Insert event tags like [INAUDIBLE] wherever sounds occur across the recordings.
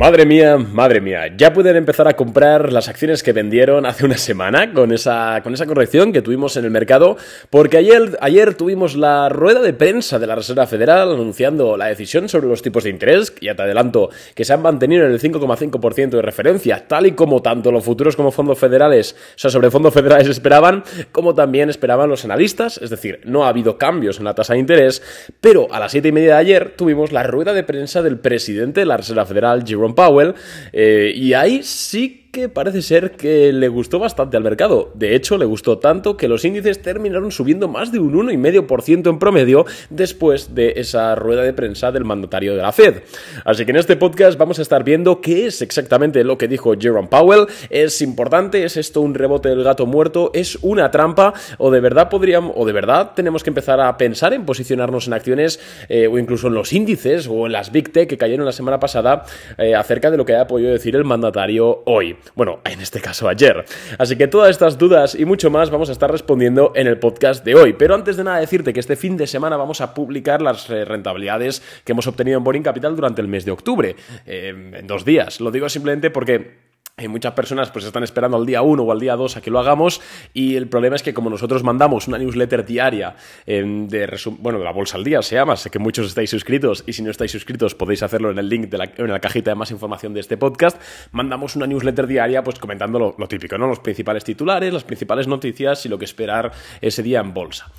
Madre mía, madre mía, ya pueden empezar a comprar las acciones que vendieron hace una semana con esa, con esa corrección que tuvimos en el mercado, porque ayer, ayer tuvimos la rueda de prensa de la Reserva Federal anunciando la decisión sobre los tipos de interés, ya te adelanto que se han mantenido en el 5,5% de referencia, tal y como tanto los futuros como fondos federales, o sea, sobre fondos federales [LAUGHS] esperaban, como también esperaban los analistas, es decir, no ha habido cambios en la tasa de interés, pero a las 7 y media de ayer tuvimos la rueda de prensa del presidente de la Reserva Federal, Jerome Powell, eh, y ahí sí que parece ser que le gustó bastante al mercado. De hecho, le gustó tanto que los índices terminaron subiendo más de un 1,5% en promedio después de esa rueda de prensa del mandatario de la Fed. Así que en este podcast vamos a estar viendo qué es exactamente lo que dijo Jerome Powell. ¿Es importante? ¿Es esto un rebote del gato muerto? ¿Es una trampa? ¿O de verdad podríamos, o de verdad tenemos que empezar a pensar en posicionarnos en acciones eh, o incluso en los índices o en las Big que cayeron la semana pasada eh, acerca de lo que ha podido decir el mandatario hoy? Bueno, en este caso ayer. Así que todas estas dudas y mucho más vamos a estar respondiendo en el podcast de hoy. Pero antes de nada decirte que este fin de semana vamos a publicar las eh, rentabilidades que hemos obtenido en Boring Capital durante el mes de octubre, eh, en dos días. Lo digo simplemente porque y muchas personas pues están esperando al día 1 o al día 2 a que lo hagamos y el problema es que como nosotros mandamos una newsletter diaria em, de bueno, de la bolsa al día se llama, sé que muchos estáis suscritos y si no estáis suscritos podéis hacerlo en el link de la, en la cajita de más información de este podcast, mandamos una newsletter diaria pues comentando lo, típico, ¿no? Los principales titulares, las principales noticias y lo que esperar ese día en bolsa.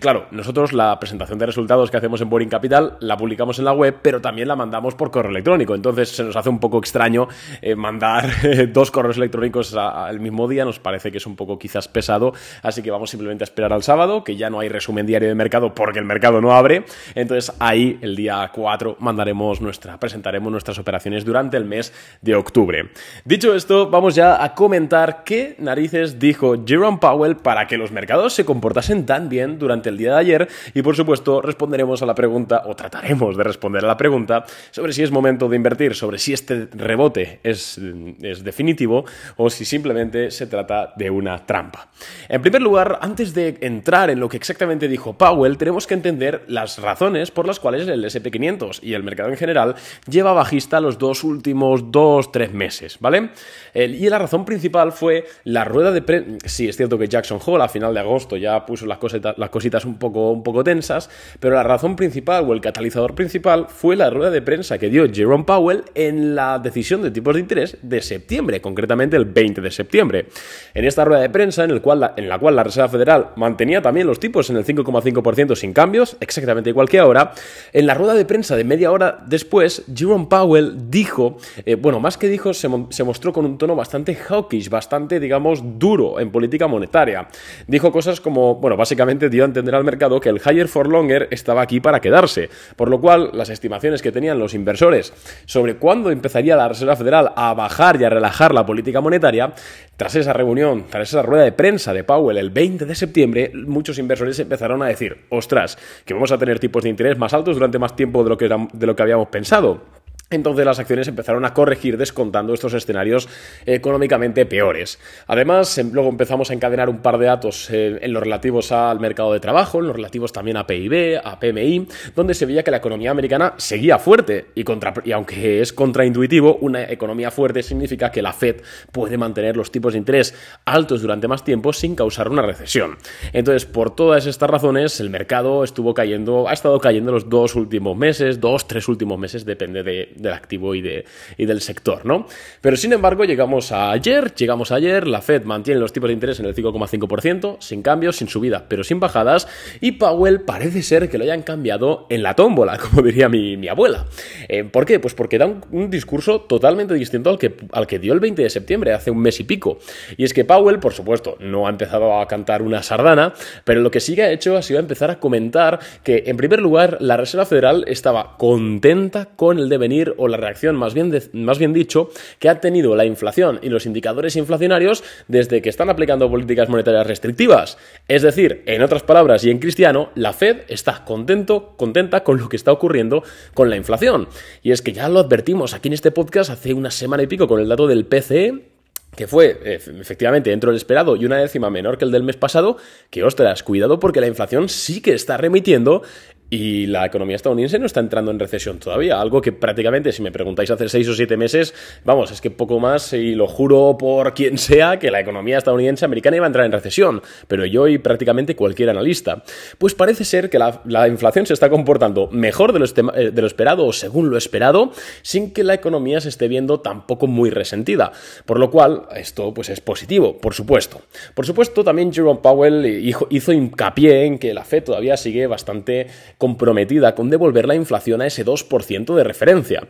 claro, nosotros la presentación de resultados que hacemos en Boring Capital la publicamos en la web, pero también la mandamos por correo electrónico, entonces se nos hace un poco extraño eh, mandar [LAUGHS] dos correos electrónicos al mismo día nos parece que es un poco quizás pesado, así que vamos simplemente a esperar al sábado, que ya no hay resumen diario de mercado porque el mercado no abre, entonces ahí el día 4 mandaremos nuestra, presentaremos nuestras operaciones durante el mes de octubre. Dicho esto, vamos ya a comentar qué narices dijo Jerome Powell para que los mercados se comportasen tan bien durante el día de ayer y por supuesto responderemos a la pregunta o trataremos de responder a la pregunta sobre si es momento de invertir, sobre si este rebote es es definitivo o si simplemente se trata de una trampa. En primer lugar, antes de entrar en lo que exactamente dijo Powell, tenemos que entender las razones por las cuales el SP500 y el mercado en general lleva bajista los dos últimos dos, tres meses, ¿vale? y la razón principal fue la rueda de prensa. Sí, es cierto que Jackson Hole a final de agosto ya puso las cositas, las cositas un, poco, un poco tensas, pero la razón principal o el catalizador principal fue la rueda de prensa que dio Jerome Powell en la decisión de tipos de interés de septiembre, concretamente el 20 de septiembre. En esta rueda de prensa, en, la cual la Reserva Federal mantenía también los tipos en el 5,5% sin cambios, exactamente igual que ahora, en la rueda de prensa de media hora después, Jerome Powell dijo, eh, bueno, más que dijo, se, se mostró con un tono bastante hawkish, bastante, digamos, duro en política monetaria. Dijo cosas como, bueno, básicamente dio a entender al mercado que el higher for longer estaba aquí para quedarse, por lo cual las estimaciones que tenían los inversores sobre cuándo empezaría la Reserva Federal a bajar y a relajar la política monetaria, tras esa reunión, tras esa rueda de prensa de Powell el 20 de septiembre, muchos inversores empezaron a decir, ostras, que vamos a tener tipos de interés más altos durante más tiempo de lo que, de lo que habíamos pensado. Entonces las acciones empezaron a corregir descontando estos escenarios económicamente peores. Además, em, luego empezamos a encadenar un par de datos eh, en los relativos al mercado de trabajo, en los relativos también a PIB, a PMI, donde se veía que la economía americana seguía fuerte y, aunque es contraintuitivo, una economía fuerte significa que la Fed puede mantener los tipos de interés altos durante más tiempo sin causar una recesión. Entonces, por todas estas razones, el mercado estuvo cayendo, ha estado cayendo los dos últimos meses, dos, tres últimos meses, depende de del activo y, de, y del sector, ¿no? Pero sin embargo, llegamos a ayer, llegamos ayer, la Fed mantiene los tipos de interés en el 5,5%, sin cambios, sin subidas, pero sin bajadas, y Powell parece ser que lo hayan cambiado en la tómbola, [LAUGHS] como diría mi, abuela. Eh, ¿Por qué? Pues porque da un, discurso totalmente distinto al que, al que dio el 20 de septiembre, hace un mes y pico. Y es que Powell, por supuesto, no ha empezado a cantar una sardana, pero lo que sí que ha hecho ha sido empezar a comentar que, en primer lugar, la Reserva Federal estaba contenta con el devenir o la reacción, más bien, más bien dicho, que ha tenido la inflación y los indicadores inflacionarios desde que están aplicando políticas monetarias restrictivas. Es decir, en otras palabras y en cristiano, la Fed está contento, contenta con lo que está ocurriendo con la inflación. Y es que ya lo advertimos aquí en este podcast hace una semana y pico con el dato del PCE que fue efectivamente dentro del esperado y una décima menor que el del mes pasado, que ostras, cuidado porque la inflación sí que está remitiendo y la economía estadounidense no está entrando en recesión todavía. Algo que prácticamente, si me preguntáis hace seis o siete meses, vamos, es que poco más, y lo juro por quien sea, que la economía estadounidense americana iba a entrar en recesión. Pero yo y prácticamente cualquier analista. Pues parece ser que la, inflación se está comportando mejor de lo, eh, de lo esperado o según lo esperado, sin que la economía se esté viendo tampoco muy resentida. Por lo cual, esto pues es positivo, por supuesto. Por supuesto, también Jerome Powell hizo hincapié en que la Fed todavía sigue bastante comprometida con devolver la inflación a ese 2% de referencia.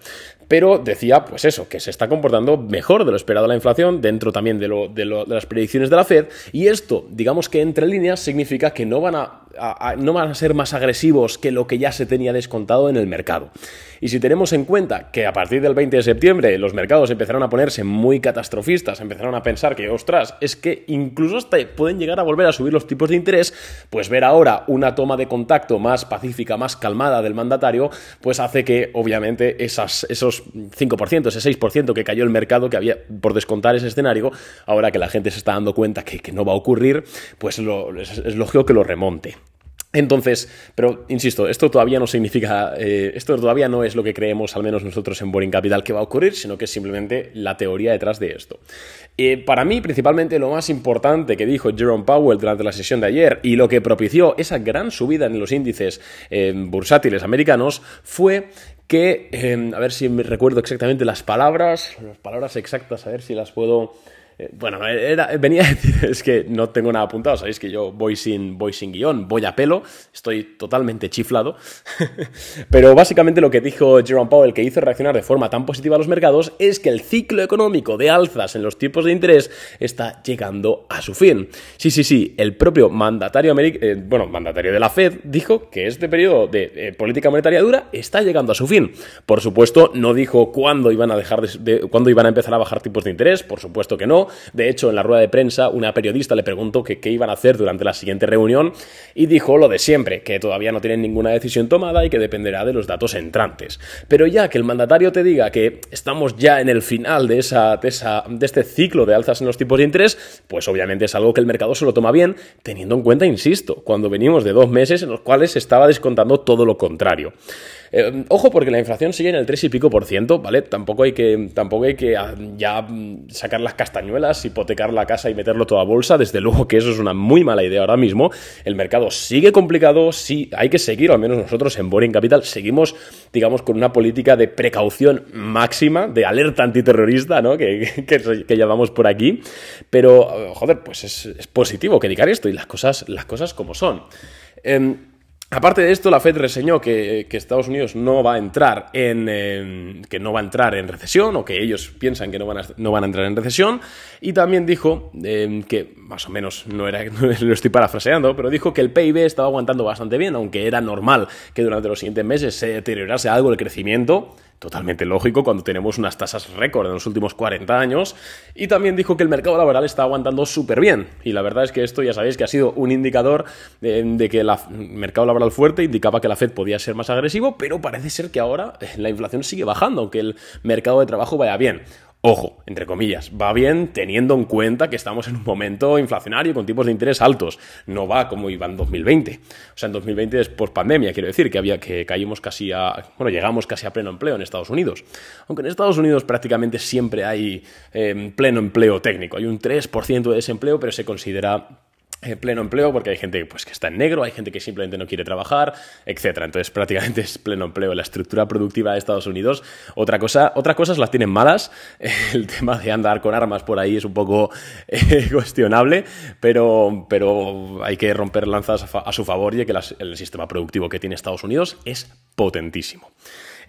Pero decía, pues eso, que se está comportando mejor de lo esperado la inflación, dentro también de, lo, de, de las predicciones de la Fed, y esto, digamos que entre líneas, significa que no van a no van a ser más agresivos que lo que ya se tenía descontado en el mercado. Y si tenemos en cuenta que a partir del 20 de septiembre los mercados empezaron a ponerse muy catastrofistas, empezaron a pensar que, ostras, es que incluso pueden llegar a volver a subir los tipos de interés, pues ver ahora una toma de contacto más pacífica, más calmada del mandatario, pues hace que obviamente esos 5%, ese 6% que cayó el mercado, que había por descontar ese escenario, ahora que la gente se está dando cuenta que, no va a ocurrir, pues es lógico que lo remonte. Entonces, pero insisto, esto todavía no significa, eh, esto todavía no es lo que creemos, al menos nosotros en Boring Capital, que va a ocurrir, sino que es simplemente la teoría detrás de esto. Eh, para mí, principalmente, lo más importante que dijo Jerome Powell durante la sesión de ayer y lo que propició esa gran subida en los índices eh, bursátiles americanos fue que, a ver si me recuerdo exactamente las palabras, las palabras exactas, a ver si las puedo bueno, era, venía a decir, [LAUGHS] es que no tengo nada apuntado, sabéis que yo voy sin, voy sin guion, voy a pelo, estoy totalmente chiflado, [LAUGHS] pero básicamente lo que dijo Jerome Powell que hizo reaccionar de forma tan positiva a los mercados es que el ciclo económico de alzas en los tipos de interés está llegando a su fin. Sí, sí, sí, el propio mandatario, eh, bueno, mandatario de la Fed dijo que este periodo de eh, política monetaria dura está llegando a su fin. Por supuesto, no dijo cuándo iban a dejar de, cuándo iban a empezar a bajar tipos de interés, por supuesto que no, de hecho, en la rueda de prensa, una periodista le preguntó qué iban a hacer durante la siguiente reunión y dijo lo de siempre, que todavía no tienen ninguna decisión tomada y que dependerá de los datos entrantes. Pero ya que el mandatario te diga que estamos ya en el final de, esa, de, de este ciclo de alzas en los tipos de interés, pues obviamente es algo que el mercado se lo toma bien, teniendo en cuenta, insisto, cuando venimos de dos meses en los cuales se estaba descontando todo lo contrario. Eh, ojo, porque la inflación sigue en el 3 y pico por ciento, ¿vale? Tampoco hay que, tampoco hay que ah, ya mm, sacar las castañuelas, hipotecar la casa y meterlo todo a bolsa. Desde luego que eso es una muy mala idea ahora mismo. El mercado sigue complicado, sí, hay que seguir, o al menos nosotros en Boring Capital seguimos, digamos, con una política de precaución máxima, de alerta antiterrorista, ¿no? Que, [LAUGHS] que, llamamos por aquí. Pero, joder, pues es, positivo que diga esto y las cosas, las cosas como son. Em, Aparte de esto, la Fed reseñó que, Estados Unidos no va a entrar en que no va a entrar en recesión o que ellos piensan que no van a, no van a entrar en recesión. Y también dijo em, que más o menos no era [LAUGHS] lo estoy parafraseando, pero dijo que el PIB estaba aguantando bastante bien, aunque era normal que durante los siguientes meses se deteriorase algo el crecimiento totalmente lógico cuando tenemos unas tasas récord en los últimos 40 años. Y también dijo que el mercado laboral está aguantando súper bien. Y la verdad es que esto ya sabéis que ha sido un indicador de, que el mercado laboral fuerte indicaba que la Fed podía ser más agresivo, pero parece ser que ahora la inflación sigue bajando, aunque el mercado de trabajo vaya bien. Ojo, entre comillas, va bien teniendo en cuenta que estamos en un momento inflacionario con tipos de interés altos. No va como iba en 2020. O sea, en 2020 es post pandemia, quiero decir, que había que caímos casi a. Bueno, llegamos casi a pleno empleo en Estados Unidos. Aunque en Estados Unidos prácticamente siempre hay eh, pleno empleo técnico. Hay un 3% de desempleo, pero se considera pleno empleo porque hay gente pues, que está en negro, hay gente que simplemente no quiere trabajar, etc. Entonces prácticamente [LAUGHS] es pleno empleo. La estructura productiva de Estados Unidos, otra cosa, otras cosas las tienen malas. [LAUGHS] El tema de andar con armas por ahí es un poco [LAUGHS] eh, cuestionable, pero, pero hay que romper lanzas a, su favor y que el sistema productivo que tiene Estados Unidos es potentísimo.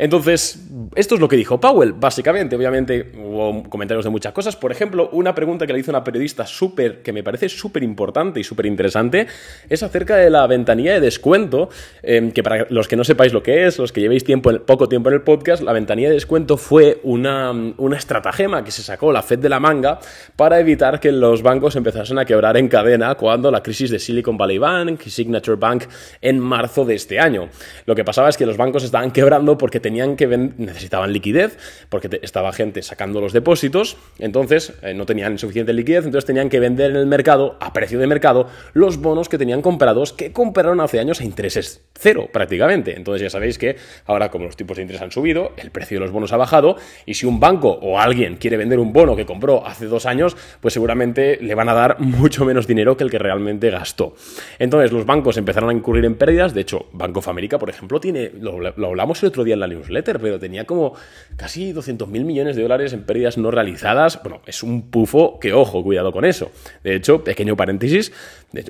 Entonces, esto es lo que dijo Powell, básicamente. Obviamente hubo comentarios de muchas cosas. Por ejemplo, una pregunta que le hizo una periodista súper, que me parece súper importante y súper interesante, es acerca de la ventanilla de descuento, em, que para los que no sepáis lo que es, los que llevéis tiempo, poco tiempo en el podcast, la ventanilla de descuento fue una, una estratagema que se sacó la Fed de la manga para evitar que los bancos empezasen a quebrar en cadena cuando la crisis de Silicon Valley Bank y Signature Bank en marzo de este año. Lo que pasaba es que los bancos estaban quebrando porque tenían que necesitaban liquidez, porque estaba gente sacando los depósitos, entonces eh, no tenían suficiente liquidez, entonces tenían que vender en el mercado, a precio de mercado, los bonos que tenían comprados, que compraron hace años a intereses cero prácticamente. Entonces ya sabéis que ahora como los tipos de interés han subido, el precio de los bonos ha bajado, y si un banco o alguien quiere vender un bono que compró hace dos años, pues seguramente le van a dar mucho menos dinero que el que realmente gastó. Entonces los bancos empezaron a incurrir en pérdidas, de hecho, Banco of America, por ejemplo, tiene, lo, hablamos el otro día en la newsletter, pero tenía como casi 200 mil millones de dólares en pérdidas no realizadas. Bueno, es un pufo que, ojo, cuidado con eso. De hecho, pequeño paréntesis,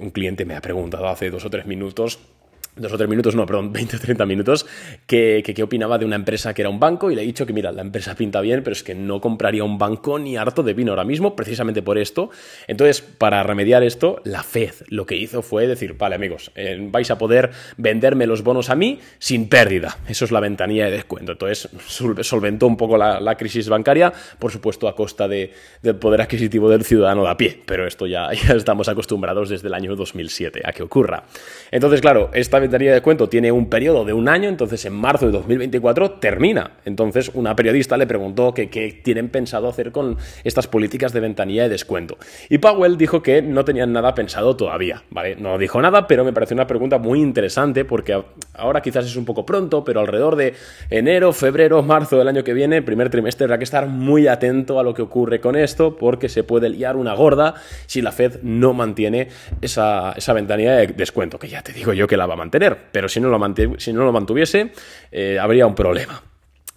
un cliente me ha preguntado hace dos o tres minutos dos o tres minutos, no, perdón, [LAUGHS] 20 o 30 minutos, que, que, opinaba de una empresa que era un banco y le he dicho que, mira, la empresa pinta bien, pero es que no compraría un banco ni harto de vino ahora mismo, precisamente por esto. Entonces, para remediar esto, la Fed lo que hizo fue decir, vale amigos, eh, vais a poder venderme los bonos a mí sin pérdida. Eso es la ventanilla de descuento. Entonces, solventó un poco la, crisis bancaria, por supuesto a costa de, del poder adquisitivo del ciudadano de a pie, pero esto ya, [LAUGHS] ya estamos acostumbrados desde el año 2007 a que ocurra. Entonces, claro, esta ventanilla de descuento tiene un periodo de un año, entonces en marzo de 2024 termina. Entonces una periodista le preguntó qué tienen pensado hacer con estas políticas de ventanilla de descuento. Y Powell dijo que no tenían nada pensado todavía, ¿vale? No dijo nada, pero me pareció una pregunta muy interesante porque ahora quizás es un poco pronto, pero alrededor de enero, febrero, marzo del año que viene, primer trimestre, habrá que estar muy atento a lo que ocurre con esto porque se puede liar una gorda si la Fed no mantiene esa, esa ventanilla de descuento, que ya te digo yo que la va a mantener pero si no lo, si no lo mantuviese, eh, habría un problema.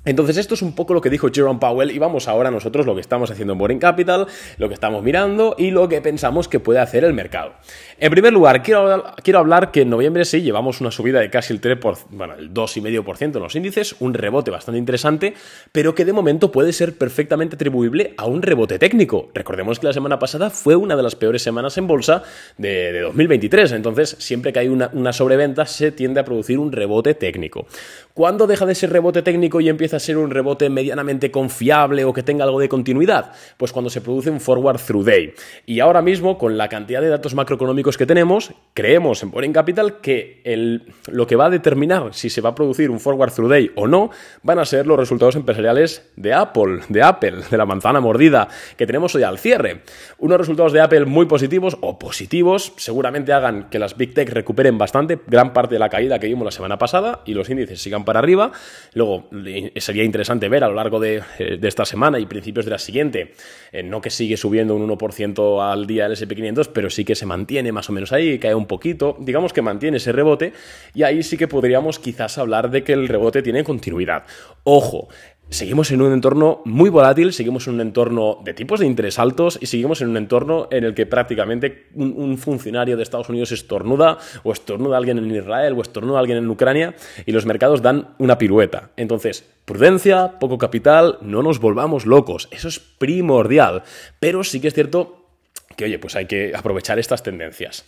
Entonces esto es un poco lo que dijo Jerome Powell y vamos ahora nosotros lo que estamos haciendo en Boring Capital, lo que estamos mirando y lo que pensamos que puede hacer el mercado. En primer lugar, quiero, quiero hablar que en noviembre sí llevamos una subida de casi el 3%, por, bueno, el 2,5% en los índices, un rebote bastante interesante, pero que de momento puede ser perfectamente atribuible a un rebote técnico. Recordemos que la semana pasada fue una de las peores semanas en bolsa de, 2023, entonces siempre que hay una, una sobreventa se tiende a producir un rebote técnico. ¿Cuándo deja de ser rebote técnico y empieza a ser un rebote medianamente confiable o que tenga algo de continuidad? Pues cuando se produce un forward through day. Y ahora mismo, con la cantidad de datos macroeconómicos que tenemos, creemos en Boring Capital que lo que va a determinar si se va a producir un forward through day o no van a ser los resultados empresariales de Apple, de Apple, de la manzana mordida que tenemos hoy al cierre. Unos resultados de Apple muy positivos o positivos seguramente hagan que las Big Tech recuperen bastante gran parte de la caída que vimos la semana pasada y los índices sigan para arriba. Luego, sería interesante ver a lo largo de, eh, esta semana y principios de la siguiente, eh, no que sigue subiendo un 1% al día el SP500, pero sí que se mantiene más o menos ahí, cae un poquito, digamos que mantiene ese rebote y ahí sí que podríamos quizás hablar de que el rebote tiene continuidad. Ojo, Seguimos en un entorno muy volátil, seguimos en un entorno de tipos de interés altos y seguimos en un entorno en el que prácticamente un, funcionario de Estados Unidos estornuda o estornuda alguien en Israel o estornuda alguien en Ucrania y los mercados dan una pirueta. Entonces, prudencia, poco capital, no nos volvamos locos, eso es primordial. Pero sí que es cierto que, oye, pues hay que aprovechar estas tendencias.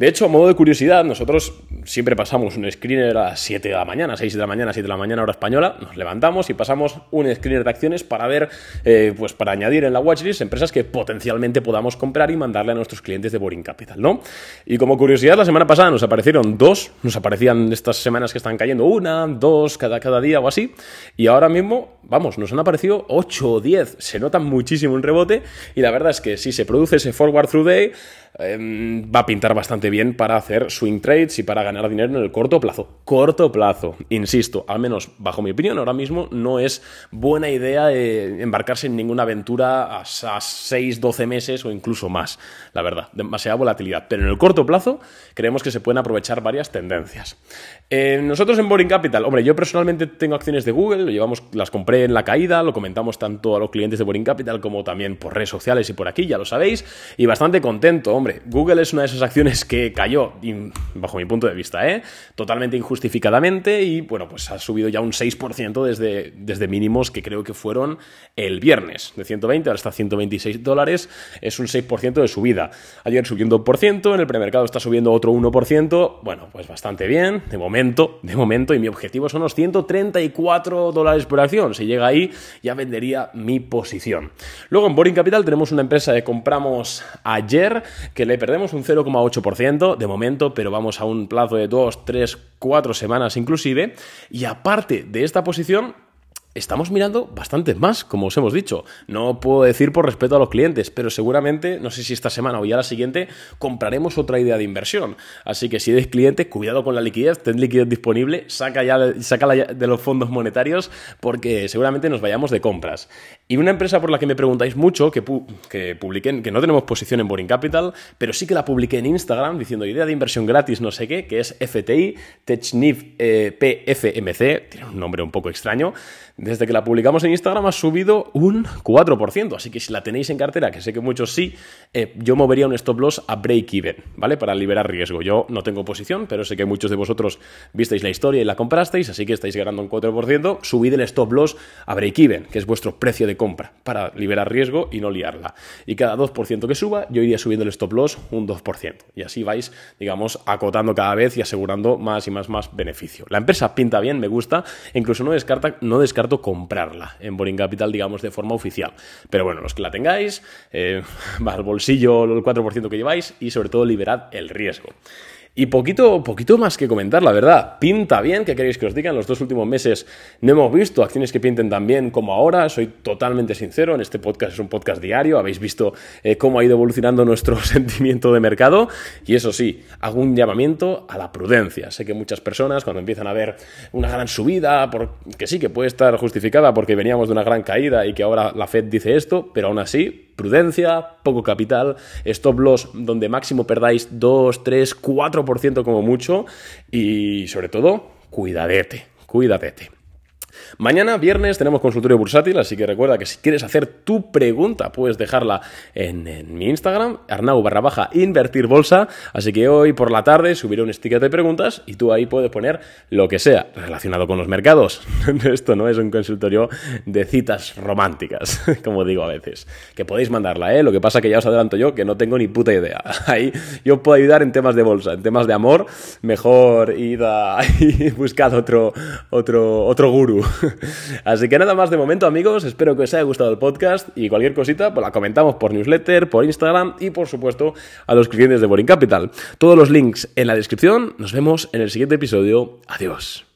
De hecho, a modo de curiosidad, nosotros siempre pasamos un screener a las 7 de la mañana, 6 de la mañana, 7 de la mañana, hora española, nos levantamos y pasamos un screener de acciones para ver, eh, pues para añadir en la watchlist empresas que potencialmente podamos comprar y mandarle a nuestros clientes de Boring Capital, ¿no? Y como curiosidad, la semana pasada nos aparecieron dos, nos aparecían estas semanas que están cayendo una, dos cada, cada día o así, y ahora mismo, vamos, nos han aparecido 8 o 10, se nota muchísimo un rebote, y la verdad es que si se produce ese forward through day, Em, va a pintar bastante bien para hacer swing trades y para ganar dinero en el corto plazo. Corto plazo, insisto, al menos bajo mi opinión, ahora mismo no es buena idea eh, embarcarse en ninguna aventura a, 6, 12 meses o incluso más, la verdad, demasiada volatilidad. Pero en el corto plazo creemos que se pueden aprovechar varias tendencias. Eh, nosotros en Boring Capital, hombre, yo personalmente tengo acciones de Google, lo llevamos, las compré en la caída, lo comentamos tanto a los clientes de Boring Capital como también por redes sociales y por aquí, ya lo sabéis, y bastante contento, hombre Google es una de esas acciones que cayó, bajo mi punto de vista, ¿eh? totalmente injustificadamente y bueno, pues ha subido ya un 6% desde, desde mínimos que creo que fueron el viernes, de 120 ahora está 126 dólares, es un 6% de subida. Ayer subió un 2%, en el premercado está subiendo otro 1%, bueno, pues bastante bien, de momento, de momento, y mi objetivo son los 134 dólares por acción. Si llega ahí, ya vendería mi posición. Luego en Boring Capital tenemos una empresa que compramos ayer, que le perdemos un 0,8% de momento, pero vamos a un plazo de 2, 3, 4 semanas inclusive. Y aparte de esta posición, estamos mirando bastante más, como os hemos dicho. No puedo decir por respeto a los clientes, pero seguramente, no sé si esta semana o ya la siguiente, compraremos otra idea de inversión. Así que si eres cliente, cuidado con la liquidez, ten liquidez disponible, saca ya, sácala de los fondos monetarios, porque seguramente nos vayamos de compras. Y una empresa por la que me preguntáis mucho, que, que publiquen, que no tenemos posición en Boring Capital, pero sí que la publiqué en Instagram diciendo idea de inversión gratis, no sé qué, que es FTI, TechNIF eh, PFMC, tiene un nombre un poco extraño desde que la publicamos en Instagram ha subido un 4%. Así que si la tenéis en cartera, que sé que muchos sí, eh, yo movería un stop loss a break-even, ¿vale? Para liberar riesgo. Yo no tengo posición, pero sé que muchos de vosotros visteis la historia y la comprasteis, así que estáis ganando un 4%. Subid el stop loss a break-even, que es vuestro precio de compra, para liberar riesgo y no liarla. Y cada 2% que suba, yo iría subiendo el stop loss un 2%. Y así vais, digamos, acotando cada vez y asegurando más y más, más beneficio. La empresa pinta bien, me gusta, incluso no descarta, no descarta comprarla en Boring Capital, digamos, de forma oficial. Pero bueno, los que la tengáis, eh, [LAUGHS] va al bolsillo el 4% que lleváis y sobre todo liberad el riesgo. Y poquito, poquito más que comentar, la verdad. Pinta bien, ¿qué queréis que os diga? En los dos últimos meses no hemos visto acciones que pinten tan bien como ahora. Soy totalmente sincero, en este podcast es un podcast diario. Habéis visto eh, cómo ha ido evolucionando [LAUGHS] nuestro sentimiento de mercado. Y eso sí, hago un llamamiento a la prudencia. Sé que muchas personas, cuando empiezan a ver una gran subida, que sí, que puede estar justificada porque veníamos de una gran caída y que ahora la Fed dice esto, pero aún así, prudencia, poco capital, stop loss donde máximo perdáis 2, 3, 4% como mucho y sobre todo, cuidadete, cuidadete. Mañana, viernes, tenemos consultorio bursátil, así que recuerda que si quieres hacer tu pregunta, puedes dejarla en, mi Instagram, arnau barra baja invertir bolsa. Así que hoy por la tarde subiré un sticker de preguntas y tú ahí puedes poner lo que sea relacionado con los mercados. [LAUGHS] Esto no es un consultorio de citas románticas, [LAUGHS] como digo a veces. Que podéis mandarla, ¿eh? Lo que pasa que ya os adelanto yo que no tengo ni puta idea. [LAUGHS] Ahí yo puedo ayudar en temas de bolsa, en temas de amor, mejor id a buscar otro, otro, otro [LAUGHS] Así que nada más de momento, amigos. Espero que os haya gustado el podcast y cualquier cosita, pues la comentamos por newsletter, por Instagram y por supuesto a los clientes de Boring Capital. Todos los links en la descripción. Nos vemos en el siguiente episodio. Adiós.